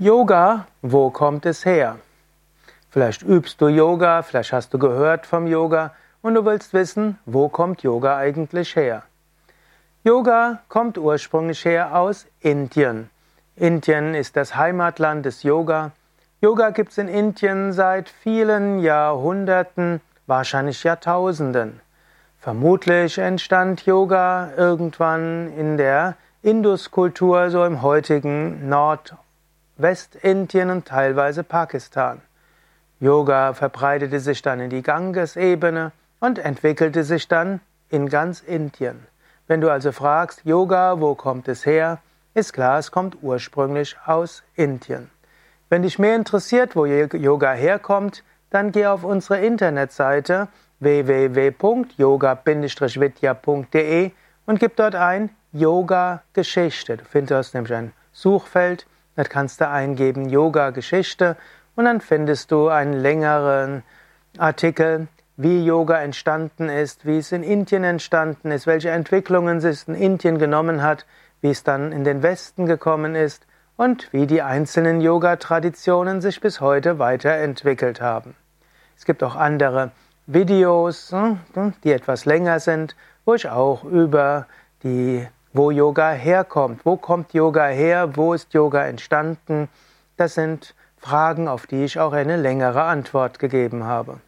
Yoga, wo kommt es her? Vielleicht übst du Yoga, vielleicht hast du gehört vom Yoga und du willst wissen, wo kommt Yoga eigentlich her? Yoga kommt ursprünglich her aus Indien. Indien ist das Heimatland des Yoga. Yoga gibt es in Indien seit vielen Jahrhunderten, wahrscheinlich Jahrtausenden. Vermutlich entstand Yoga irgendwann in der Induskultur, so im heutigen Nord- Westindien und teilweise Pakistan. Yoga verbreitete sich dann in die Gangesebene und entwickelte sich dann in ganz Indien. Wenn du also fragst, Yoga, wo kommt es her? Ist klar, es kommt ursprünglich aus Indien. Wenn dich mehr interessiert, wo Yoga herkommt, dann geh auf unsere Internetseite www.yoga-vidya.de und gib dort ein Yoga Geschichte. Du findest nämlich ein Suchfeld Dort kannst du eingeben Yoga Geschichte und dann findest du einen längeren Artikel, wie Yoga entstanden ist, wie es in Indien entstanden ist, welche Entwicklungen es in Indien genommen hat, wie es dann in den Westen gekommen ist und wie die einzelnen Yoga-Traditionen sich bis heute weiterentwickelt haben. Es gibt auch andere Videos, hm, die etwas länger sind, wo ich auch über die wo Yoga herkommt. Wo kommt Yoga her? Wo ist Yoga entstanden? Das sind Fragen, auf die ich auch eine längere Antwort gegeben habe.